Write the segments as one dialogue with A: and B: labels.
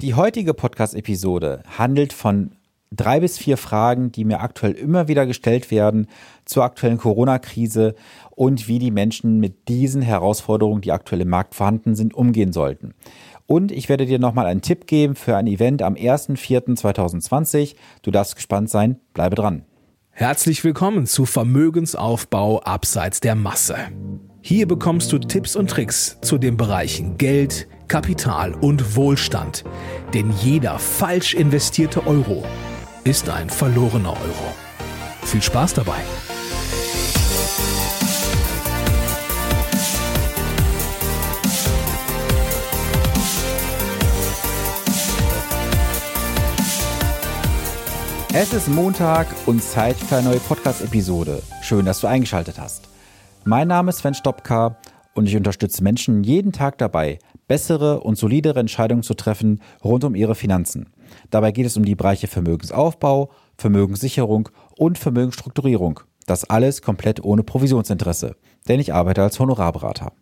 A: Die heutige Podcast-Episode handelt von drei bis vier Fragen, die mir aktuell immer wieder gestellt werden zur aktuellen Corona-Krise und wie die Menschen mit diesen Herausforderungen, die aktuell im Markt vorhanden sind, umgehen sollten. Und ich werde dir nochmal einen Tipp geben für ein Event am 1.4.2020. Du darfst gespannt sein, bleibe dran.
B: Herzlich willkommen zu Vermögensaufbau abseits der Masse. Hier bekommst du Tipps und Tricks zu den Bereichen Geld, Kapital und Wohlstand. Denn jeder falsch investierte Euro ist ein verlorener Euro. Viel Spaß dabei!
A: Es ist Montag und Zeit für eine neue Podcast-Episode. Schön, dass du eingeschaltet hast. Mein Name ist Sven Stopka und ich unterstütze Menschen jeden Tag dabei, bessere und solidere Entscheidungen zu treffen rund um ihre Finanzen. Dabei geht es um die Bereiche Vermögensaufbau, Vermögenssicherung und Vermögensstrukturierung. Das alles komplett ohne Provisionsinteresse, denn ich arbeite als Honorarberater.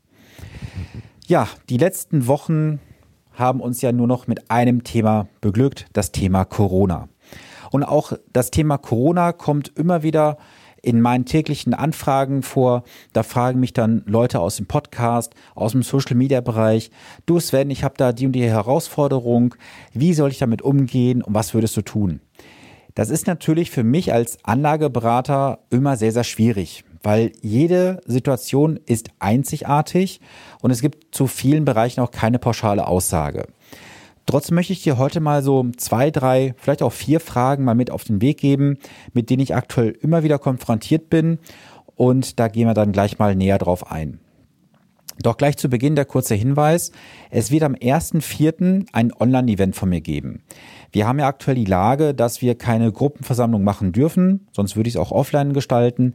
A: Ja, die letzten Wochen haben uns ja nur noch mit einem Thema beglückt, das Thema Corona. Und auch das Thema Corona kommt immer wieder in meinen täglichen Anfragen vor. Da fragen mich dann Leute aus dem Podcast, aus dem Social-Media-Bereich, du Sven, ich habe da die und die Herausforderung, wie soll ich damit umgehen und was würdest du tun? Das ist natürlich für mich als Anlageberater immer sehr, sehr schwierig, weil jede Situation ist einzigartig und es gibt zu vielen Bereichen auch keine pauschale Aussage. Trotzdem möchte ich dir heute mal so zwei, drei, vielleicht auch vier Fragen mal mit auf den Weg geben, mit denen ich aktuell immer wieder konfrontiert bin. Und da gehen wir dann gleich mal näher drauf ein. Doch gleich zu Beginn der kurze Hinweis. Es wird am 1.4. ein Online-Event von mir geben. Wir haben ja aktuell die Lage, dass wir keine Gruppenversammlung machen dürfen, sonst würde ich es auch offline gestalten.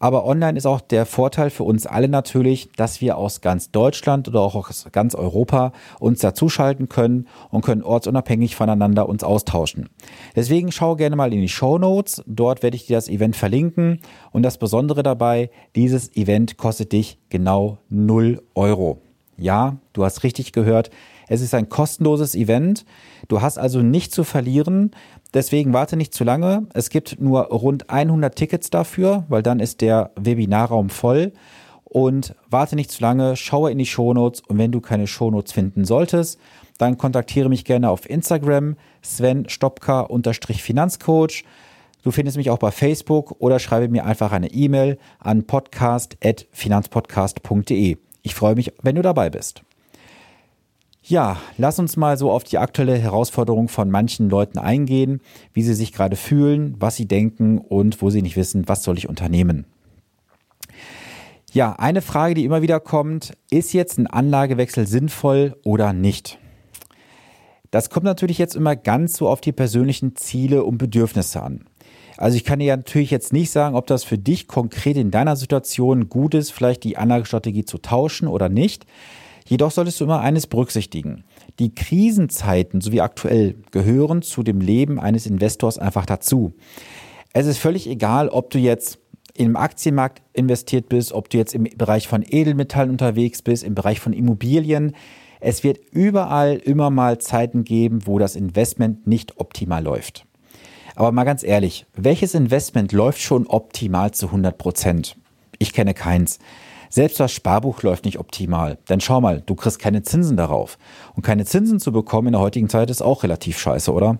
A: Aber online ist auch der Vorteil für uns alle natürlich, dass wir aus ganz Deutschland oder auch aus ganz Europa uns dazuschalten können und können ortsunabhängig voneinander uns austauschen. Deswegen schau gerne mal in die Show Notes. Dort werde ich dir das Event verlinken. Und das Besondere dabei, dieses Event kostet dich genau 0 Euro. Ja, du hast richtig gehört. Es ist ein kostenloses Event. Du hast also nichts zu verlieren. Deswegen warte nicht zu lange. Es gibt nur rund 100 Tickets dafür, weil dann ist der Webinarraum voll. Und warte nicht zu lange, schaue in die Shownotes und wenn du keine Shownotes finden solltest, dann kontaktiere mich gerne auf Instagram Sven Stopka-Finanzcoach. Du findest mich auch bei Facebook oder schreibe mir einfach eine E-Mail an podcast.finanzpodcast.de. Ich freue mich, wenn du dabei bist. Ja, lass uns mal so auf die aktuelle Herausforderung von manchen Leuten eingehen, wie sie sich gerade fühlen, was sie denken und wo sie nicht wissen, was soll ich unternehmen. Ja, eine Frage, die immer wieder kommt, ist jetzt ein Anlagewechsel sinnvoll oder nicht? Das kommt natürlich jetzt immer ganz so auf die persönlichen Ziele und Bedürfnisse an. Also ich kann dir natürlich jetzt nicht sagen, ob das für dich konkret in deiner Situation gut ist, vielleicht die Anlagestrategie zu tauschen oder nicht. Jedoch solltest du immer eines berücksichtigen. Die Krisenzeiten, so wie aktuell, gehören zu dem Leben eines Investors einfach dazu. Es ist völlig egal, ob du jetzt im Aktienmarkt investiert bist, ob du jetzt im Bereich von Edelmetallen unterwegs bist, im Bereich von Immobilien. Es wird überall immer mal Zeiten geben, wo das Investment nicht optimal läuft. Aber mal ganz ehrlich, welches Investment läuft schon optimal zu 100 Prozent? Ich kenne keins. Selbst das Sparbuch läuft nicht optimal. Denn schau mal, du kriegst keine Zinsen darauf. Und keine Zinsen zu bekommen in der heutigen Zeit ist auch relativ scheiße, oder?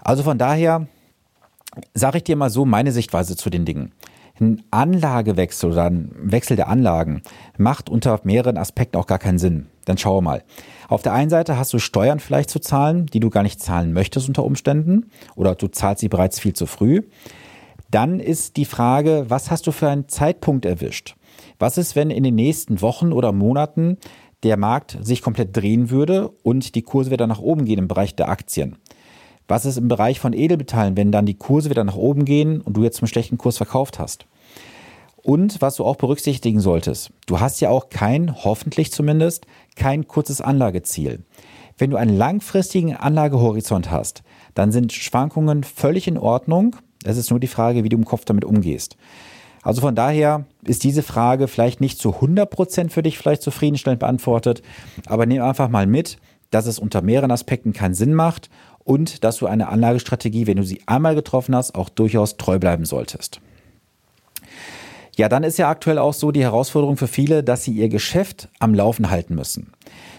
A: Also von daher sage ich dir mal so meine Sichtweise zu den Dingen. Ein Anlagewechsel oder ein Wechsel der Anlagen macht unter mehreren Aspekten auch gar keinen Sinn. Dann schau mal. Auf der einen Seite hast du Steuern vielleicht zu zahlen, die du gar nicht zahlen möchtest unter Umständen, oder du zahlst sie bereits viel zu früh. Dann ist die Frage, was hast du für einen Zeitpunkt erwischt? Was ist, wenn in den nächsten Wochen oder Monaten der Markt sich komplett drehen würde und die Kurse wieder nach oben gehen im Bereich der Aktien? Was ist im Bereich von Edelmetallen, wenn dann die Kurse wieder nach oben gehen und du jetzt zum schlechten Kurs verkauft hast? Und was du auch berücksichtigen solltest, du hast ja auch kein, hoffentlich zumindest, kein kurzes Anlageziel. Wenn du einen langfristigen Anlagehorizont hast, dann sind Schwankungen völlig in Ordnung. Es ist nur die Frage, wie du im Kopf damit umgehst. Also von daher ist diese Frage vielleicht nicht zu 100 Prozent für dich vielleicht zufriedenstellend beantwortet, aber nimm einfach mal mit, dass es unter mehreren Aspekten keinen Sinn macht und dass du eine Anlagestrategie, wenn du sie einmal getroffen hast, auch durchaus treu bleiben solltest. Ja, dann ist ja aktuell auch so die Herausforderung für viele, dass sie ihr Geschäft am Laufen halten müssen.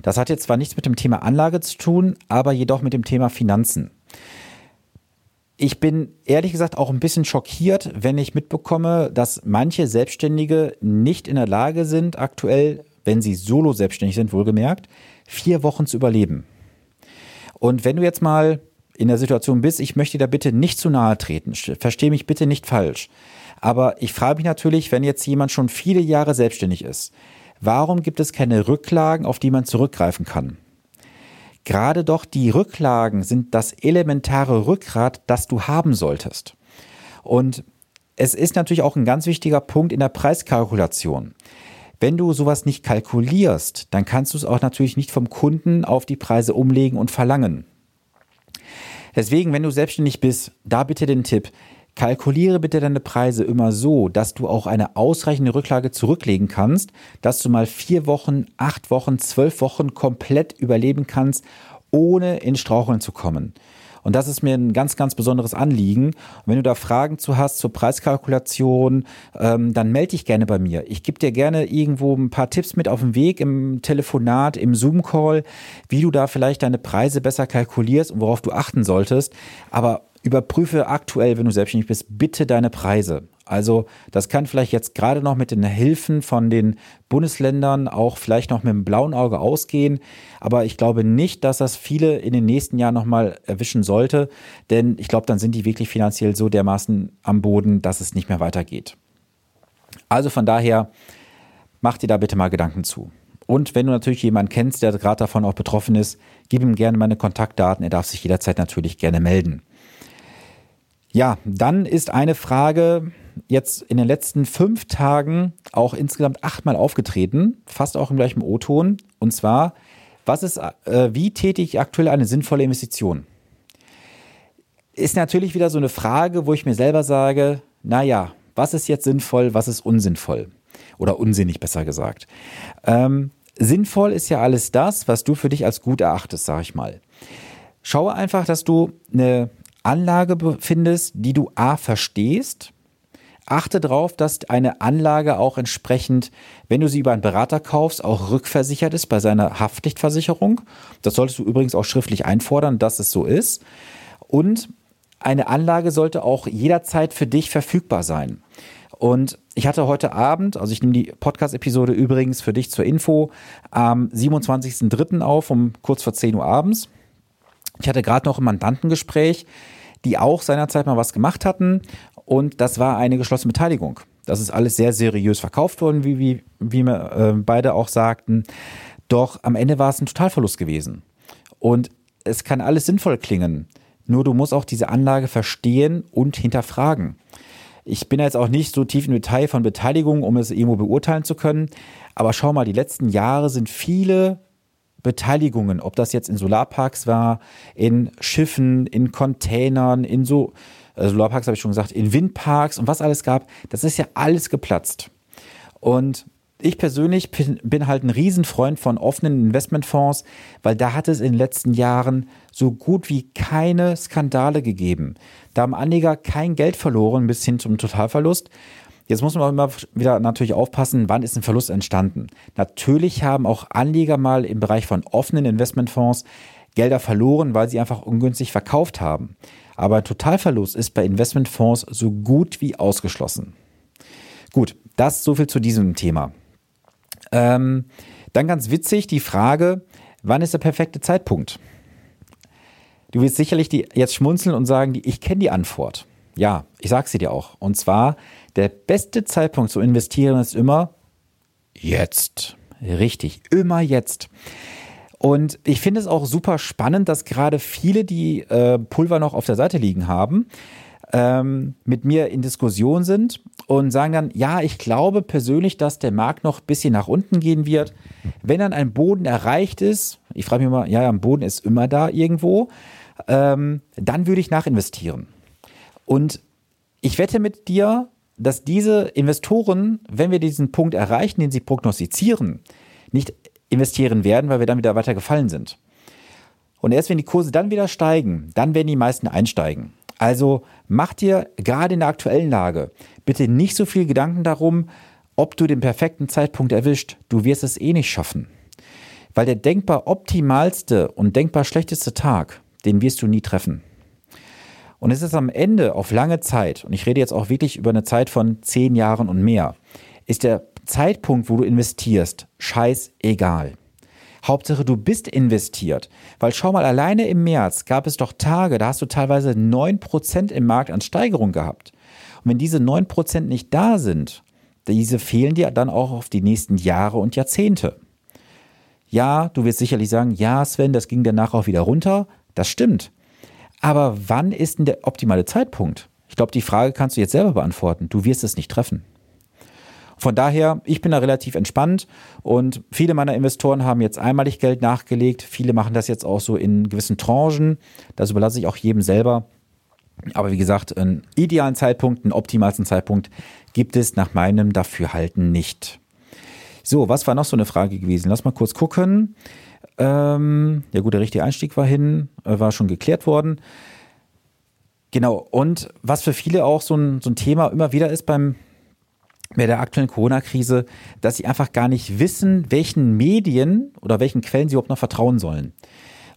A: Das hat jetzt zwar nichts mit dem Thema Anlage zu tun, aber jedoch mit dem Thema Finanzen. Ich bin ehrlich gesagt auch ein bisschen schockiert, wenn ich mitbekomme, dass manche Selbstständige nicht in der Lage sind, aktuell, wenn sie solo selbstständig sind, wohlgemerkt, vier Wochen zu überleben. Und wenn du jetzt mal in der Situation bist, ich möchte da bitte nicht zu nahe treten, verstehe mich bitte nicht falsch. Aber ich frage mich natürlich, wenn jetzt jemand schon viele Jahre selbstständig ist, warum gibt es keine Rücklagen, auf die man zurückgreifen kann? Gerade doch die Rücklagen sind das elementare Rückgrat, das du haben solltest. Und es ist natürlich auch ein ganz wichtiger Punkt in der Preiskalkulation. Wenn du sowas nicht kalkulierst, dann kannst du es auch natürlich nicht vom Kunden auf die Preise umlegen und verlangen. Deswegen, wenn du selbstständig bist, da bitte den Tipp, kalkuliere bitte deine Preise immer so, dass du auch eine ausreichende Rücklage zurücklegen kannst, dass du mal vier Wochen, acht Wochen, zwölf Wochen komplett überleben kannst, ohne in Straucheln zu kommen. Und das ist mir ein ganz, ganz besonderes Anliegen. Und wenn du da Fragen zu hast zur Preiskalkulation, ähm, dann melde dich gerne bei mir. Ich gebe dir gerne irgendwo ein paar Tipps mit auf den Weg im Telefonat, im Zoom-Call, wie du da vielleicht deine Preise besser kalkulierst und worauf du achten solltest. Aber überprüfe aktuell, wenn du selbstständig bist, bitte deine Preise. Also das kann vielleicht jetzt gerade noch mit den Hilfen von den Bundesländern auch vielleicht noch mit dem blauen Auge ausgehen. Aber ich glaube nicht, dass das viele in den nächsten Jahren nochmal erwischen sollte. Denn ich glaube, dann sind die wirklich finanziell so dermaßen am Boden, dass es nicht mehr weitergeht. Also von daher, mach dir da bitte mal Gedanken zu. Und wenn du natürlich jemanden kennst, der gerade davon auch betroffen ist, gib ihm gerne meine Kontaktdaten. Er darf sich jederzeit natürlich gerne melden. Ja, dann ist eine Frage jetzt in den letzten fünf Tagen auch insgesamt achtmal aufgetreten, fast auch im gleichen O-Ton. Und zwar, was ist, äh, wie tätige ich aktuell eine sinnvolle Investition? Ist natürlich wieder so eine Frage, wo ich mir selber sage, naja, was ist jetzt sinnvoll, was ist unsinnvoll? Oder unsinnig, besser gesagt. Ähm, sinnvoll ist ja alles das, was du für dich als gut erachtest, sag ich mal. Schaue einfach, dass du eine Anlage befindest, die du A verstehst. Achte darauf, dass eine Anlage auch entsprechend, wenn du sie über einen Berater kaufst, auch rückversichert ist bei seiner Haftpflichtversicherung. Das solltest du übrigens auch schriftlich einfordern, dass es so ist. Und eine Anlage sollte auch jederzeit für dich verfügbar sein. Und ich hatte heute Abend, also ich nehme die Podcast-Episode übrigens für dich zur Info, am 27.03. auf, um kurz vor 10 Uhr abends. Ich hatte gerade noch ein Mandantengespräch, die auch seinerzeit mal was gemacht hatten und das war eine geschlossene Beteiligung. Das ist alles sehr seriös verkauft worden, wie, wie, wie wir äh, beide auch sagten. Doch am Ende war es ein Totalverlust gewesen. Und es kann alles sinnvoll klingen. Nur du musst auch diese Anlage verstehen und hinterfragen. Ich bin jetzt auch nicht so tief im Detail von Beteiligung, um es irgendwo beurteilen zu können. Aber schau mal, die letzten Jahre sind viele Beteiligungen, ob das jetzt in Solarparks war, in Schiffen, in Containern, in so, äh, Solarparks habe ich schon gesagt, in Windparks und was alles gab, das ist ja alles geplatzt. Und ich persönlich bin halt ein Riesenfreund von offenen Investmentfonds, weil da hat es in den letzten Jahren so gut wie keine Skandale gegeben. Da haben Anleger kein Geld verloren bis hin zum Totalverlust. Jetzt muss man immer wieder natürlich aufpassen, wann ist ein Verlust entstanden. Natürlich haben auch Anleger mal im Bereich von offenen Investmentfonds Gelder verloren, weil sie einfach ungünstig verkauft haben. Aber Totalverlust ist bei Investmentfonds so gut wie ausgeschlossen. Gut, das so viel zu diesem Thema. Ähm, dann ganz witzig die Frage, wann ist der perfekte Zeitpunkt? Du wirst sicherlich die jetzt schmunzeln und sagen, ich kenne die Antwort. Ja, ich sage sie dir auch. Und zwar, der beste Zeitpunkt zu investieren ist immer jetzt. Richtig, immer jetzt. Und ich finde es auch super spannend, dass gerade viele, die äh, Pulver noch auf der Seite liegen haben, ähm, mit mir in Diskussion sind und sagen dann, ja, ich glaube persönlich, dass der Markt noch ein bisschen nach unten gehen wird. Wenn dann ein Boden erreicht ist, ich frage mich mal, ja, ein Boden ist immer da irgendwo, ähm, dann würde ich nachinvestieren. Und ich wette mit dir, dass diese Investoren, wenn wir diesen Punkt erreichen, den sie prognostizieren, nicht investieren werden, weil wir dann wieder weiter gefallen sind. Und erst wenn die Kurse dann wieder steigen, dann werden die meisten einsteigen. Also mach dir gerade in der aktuellen Lage bitte nicht so viel Gedanken darum, ob du den perfekten Zeitpunkt erwischt. Du wirst es eh nicht schaffen. Weil der denkbar optimalste und denkbar schlechteste Tag, den wirst du nie treffen. Und es ist am Ende auf lange Zeit, und ich rede jetzt auch wirklich über eine Zeit von zehn Jahren und mehr, ist der Zeitpunkt, wo du investierst, scheißegal. Hauptsache, du bist investiert. Weil schau mal, alleine im März gab es doch Tage, da hast du teilweise 9% im Markt an Steigerung gehabt. Und wenn diese 9% nicht da sind, diese fehlen dir dann auch auf die nächsten Jahre und Jahrzehnte. Ja, du wirst sicherlich sagen, ja, Sven, das ging danach auch wieder runter. Das stimmt. Aber wann ist denn der optimale Zeitpunkt? Ich glaube, die Frage kannst du jetzt selber beantworten. Du wirst es nicht treffen. Von daher, ich bin da relativ entspannt und viele meiner Investoren haben jetzt einmalig Geld nachgelegt. Viele machen das jetzt auch so in gewissen Tranchen. Das überlasse ich auch jedem selber. Aber wie gesagt, einen idealen Zeitpunkt, einen optimalsten Zeitpunkt gibt es nach meinem Dafürhalten nicht. So, was war noch so eine Frage gewesen? Lass mal kurz gucken. Ähm, ja gut, der richtige Einstieg war hin, äh, war schon geklärt worden. Genau, und was für viele auch so ein, so ein Thema immer wieder ist beim bei der aktuellen Corona-Krise, dass sie einfach gar nicht wissen, welchen Medien oder welchen Quellen sie überhaupt noch vertrauen sollen.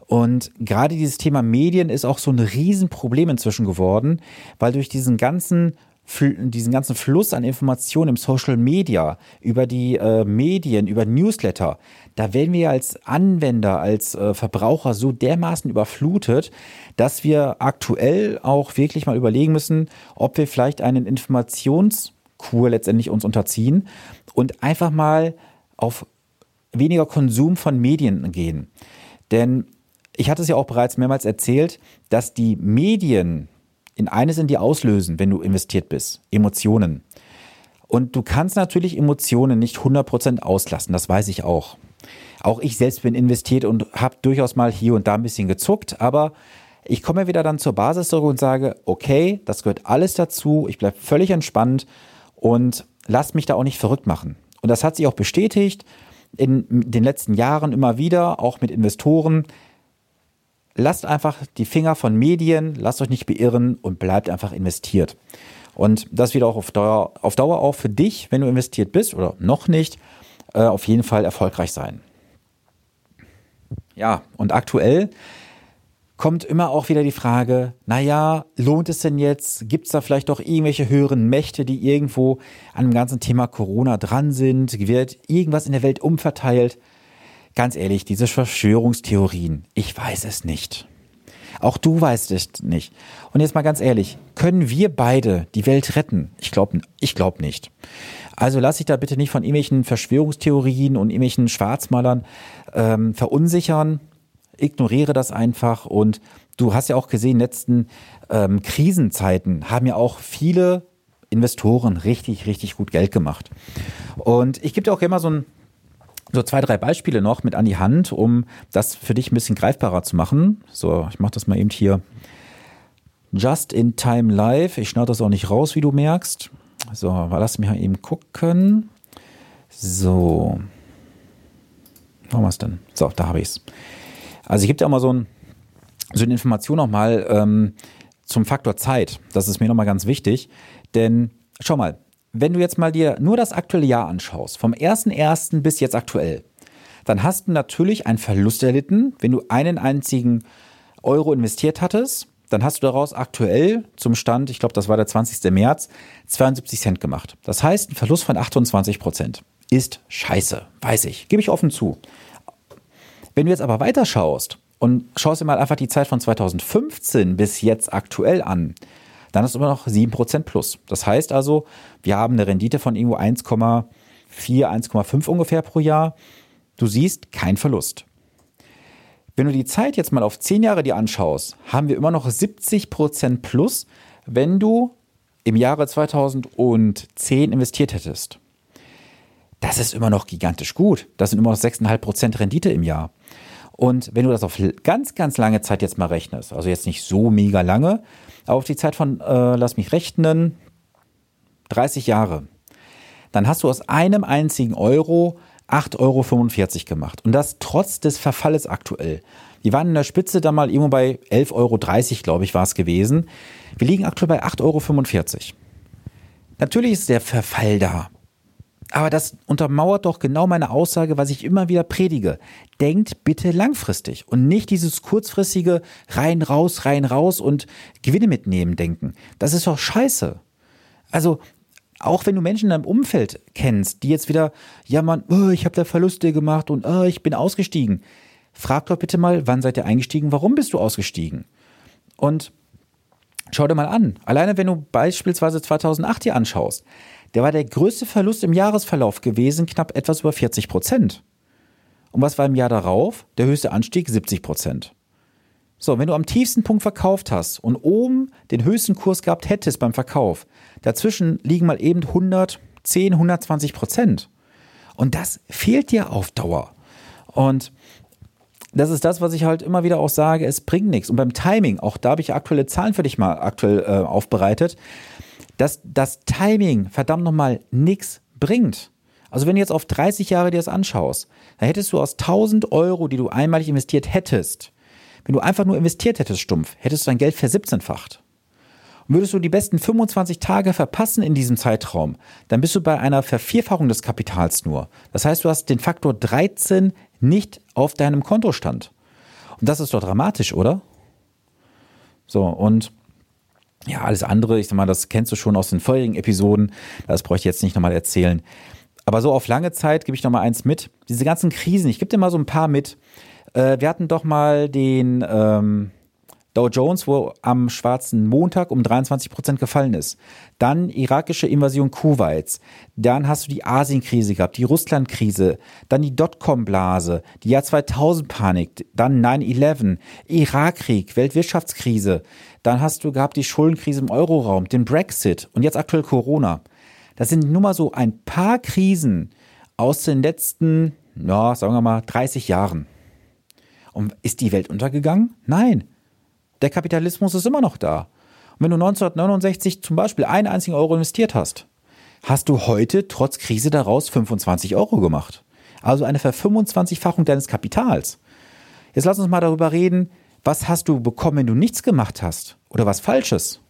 A: Und gerade dieses Thema Medien ist auch so ein Riesenproblem inzwischen geworden, weil durch diesen ganzen diesen ganzen Fluss an Informationen im Social Media, über die äh, Medien, über Newsletter, da werden wir als Anwender, als äh, Verbraucher so dermaßen überflutet, dass wir aktuell auch wirklich mal überlegen müssen, ob wir vielleicht einen Informations- Kur letztendlich uns unterziehen und einfach mal auf weniger Konsum von Medien gehen. Denn ich hatte es ja auch bereits mehrmals erzählt, dass die Medien in eine sind, die auslösen, wenn du investiert bist. Emotionen. Und du kannst natürlich Emotionen nicht 100% auslassen, das weiß ich auch. Auch ich selbst bin investiert und habe durchaus mal hier und da ein bisschen gezuckt, aber ich komme wieder dann zur Basis zurück und sage, okay, das gehört alles dazu, ich bleibe völlig entspannt und lasst mich da auch nicht verrückt machen. Und das hat sich auch bestätigt in den letzten Jahren immer wieder, auch mit Investoren. Lasst einfach die Finger von Medien, lasst euch nicht beirren und bleibt einfach investiert. Und das wird auch auf Dauer, auf Dauer auch für dich, wenn du investiert bist oder noch nicht, äh, auf jeden Fall erfolgreich sein. Ja, und aktuell kommt immer auch wieder die Frage, naja, lohnt es denn jetzt? Gibt es da vielleicht doch irgendwelche höheren Mächte, die irgendwo an dem ganzen Thema Corona dran sind? Wird irgendwas in der Welt umverteilt? Ganz ehrlich, diese Verschwörungstheorien, ich weiß es nicht. Auch du weißt es nicht. Und jetzt mal ganz ehrlich, können wir beide die Welt retten? Ich glaube ich glaub nicht. Also lass dich da bitte nicht von irgendwelchen Verschwörungstheorien und irgendwelchen Schwarzmalern ähm, verunsichern ignoriere das einfach und du hast ja auch gesehen, in den letzten ähm, Krisenzeiten haben ja auch viele Investoren richtig, richtig gut Geld gemacht. Und ich gebe dir auch immer so ein so zwei, drei Beispiele noch mit an die Hand, um das für dich ein bisschen greifbarer zu machen. So, ich mache das mal eben hier just in time live. Ich schneide das auch nicht raus, wie du merkst. So, lass mich mal eben gucken. So. Haben wir es denn? So, da habe ich es. Also ich gebe dir auch mal so, ein, so eine Information nochmal ähm, zum Faktor Zeit. Das ist mir nochmal ganz wichtig. Denn schau mal, wenn du jetzt mal dir nur das aktuelle Jahr anschaust, vom 1.1. bis jetzt aktuell, dann hast du natürlich einen Verlust erlitten, wenn du einen einzigen Euro investiert hattest. Dann hast du daraus aktuell zum Stand, ich glaube, das war der 20. März, 72 Cent gemacht. Das heißt, ein Verlust von 28 Prozent ist scheiße, weiß ich, gebe ich offen zu. Wenn du jetzt aber weiter schaust und schaust dir mal einfach die Zeit von 2015 bis jetzt aktuell an, dann hast du immer noch 7% plus. Das heißt also, wir haben eine Rendite von irgendwo 1,4, 1,5 ungefähr pro Jahr. Du siehst kein Verlust. Wenn du die Zeit jetzt mal auf 10 Jahre dir anschaust, haben wir immer noch 70% plus, wenn du im Jahre 2010 investiert hättest. Das ist immer noch gigantisch gut. Das sind immer noch 6,5% Rendite im Jahr. Und wenn du das auf ganz, ganz lange Zeit jetzt mal rechnest, also jetzt nicht so mega lange, aber auf die Zeit von, äh, lass mich rechnen, 30 Jahre, dann hast du aus einem einzigen Euro 8,45 Euro gemacht. Und das trotz des Verfalles aktuell. Die waren in der Spitze da mal irgendwo bei 11,30 Euro, glaube ich, war es gewesen. Wir liegen aktuell bei 8,45 Euro. Natürlich ist der Verfall da. Aber das untermauert doch genau meine Aussage, was ich immer wieder predige. Denkt bitte langfristig und nicht dieses kurzfristige rein, raus, rein, raus und Gewinne mitnehmen denken. Das ist doch scheiße. Also, auch wenn du Menschen in deinem Umfeld kennst, die jetzt wieder jammern, oh, ich habe da Verluste gemacht und oh, ich bin ausgestiegen. Frag doch bitte mal, wann seid ihr eingestiegen, warum bist du ausgestiegen? Und schau dir mal an, alleine wenn du beispielsweise 2008 hier anschaust, der war der größte Verlust im Jahresverlauf gewesen, knapp etwas über 40 Prozent. Und was war im Jahr darauf? Der höchste Anstieg 70 Prozent. So, wenn du am tiefsten Punkt verkauft hast und oben den höchsten Kurs gehabt hättest beim Verkauf, dazwischen liegen mal eben 110, 120 Prozent. Und das fehlt dir auf Dauer. Und das ist das, was ich halt immer wieder auch sage, es bringt nichts. Und beim Timing, auch da habe ich aktuelle Zahlen für dich mal aktuell äh, aufbereitet dass das Timing verdammt nochmal nichts bringt. Also wenn du jetzt auf 30 Jahre dir das anschaust, dann hättest du aus 1000 Euro, die du einmalig investiert hättest, wenn du einfach nur investiert hättest stumpf, hättest du dein Geld versiebzehnfacht. Und würdest du die besten 25 Tage verpassen in diesem Zeitraum, dann bist du bei einer Vervierfachung des Kapitals nur. Das heißt, du hast den Faktor 13 nicht auf deinem Kontostand. Und das ist doch dramatisch, oder? So, und ja, alles andere, ich sag mal, das kennst du schon aus den vorherigen Episoden. Das bräuchte ich jetzt nicht nochmal erzählen. Aber so auf lange Zeit gebe ich nochmal eins mit. Diese ganzen Krisen, ich gebe dir mal so ein paar mit. Äh, wir hatten doch mal den ähm, Dow Jones, wo am schwarzen Montag um 23 Prozent gefallen ist. Dann irakische Invasion Kuwaits. Dann hast du die Asienkrise gehabt, die Russlandkrise. Dann die Dotcom-Blase, die Jahr 2000-Panik. Dann 9-11, Irakkrieg, Weltwirtschaftskrise. Dann hast du gehabt die Schuldenkrise im Euroraum, den Brexit und jetzt aktuell Corona. Das sind nur mal so ein paar Krisen aus den letzten, ja, sagen wir mal, 30 Jahren. Und ist die Welt untergegangen? Nein. Der Kapitalismus ist immer noch da. Und wenn du 1969 zum Beispiel einen einzigen Euro investiert hast, hast du heute trotz Krise daraus 25 Euro gemacht. Also eine Ver25-fachung deines Kapitals. Jetzt lass uns mal darüber reden, was hast du bekommen, wenn du nichts gemacht hast? Oder was Falsches?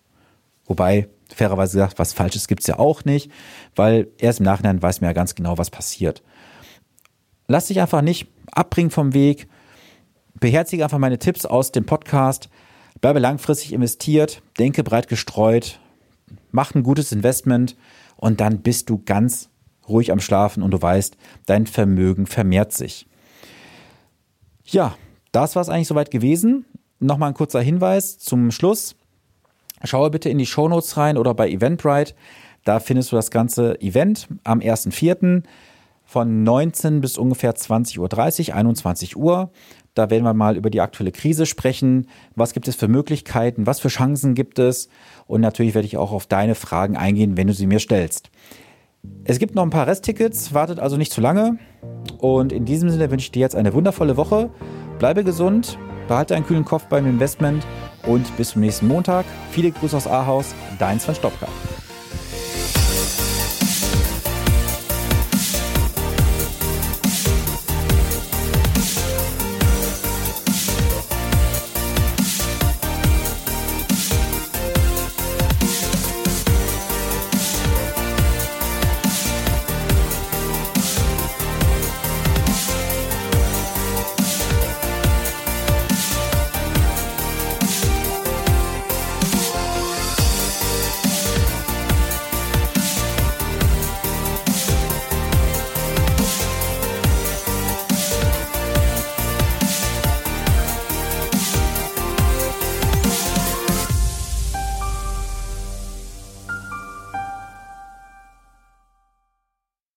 A: Wobei, fairerweise gesagt, was Falsches gibt es ja auch nicht, weil erst im Nachhinein weiß man ja ganz genau, was passiert. Lass dich einfach nicht abbringen vom Weg. Beherzige einfach meine Tipps aus dem Podcast. Bleibe langfristig investiert, denke breit gestreut, mach ein gutes Investment und dann bist du ganz ruhig am Schlafen und du weißt, dein Vermögen vermehrt sich. Ja, das war es eigentlich soweit gewesen. Nochmal ein kurzer Hinweis zum Schluss. Schaue bitte in die Shownotes rein oder bei Eventbrite. Da findest du das ganze Event am 1.4. von 19 bis ungefähr 20.30 Uhr, 21 Uhr. Da werden wir mal über die aktuelle Krise sprechen. Was gibt es für Möglichkeiten? Was für Chancen gibt es? Und natürlich werde ich auch auf deine Fragen eingehen, wenn du sie mir stellst. Es gibt noch ein paar Resttickets, wartet also nicht zu lange. Und in diesem Sinne wünsche ich dir jetzt eine wundervolle Woche Bleibe gesund, behalte einen kühlen Kopf beim Investment und bis zum nächsten Montag. Viele Grüße aus Ahaus, dein Sven Stopka.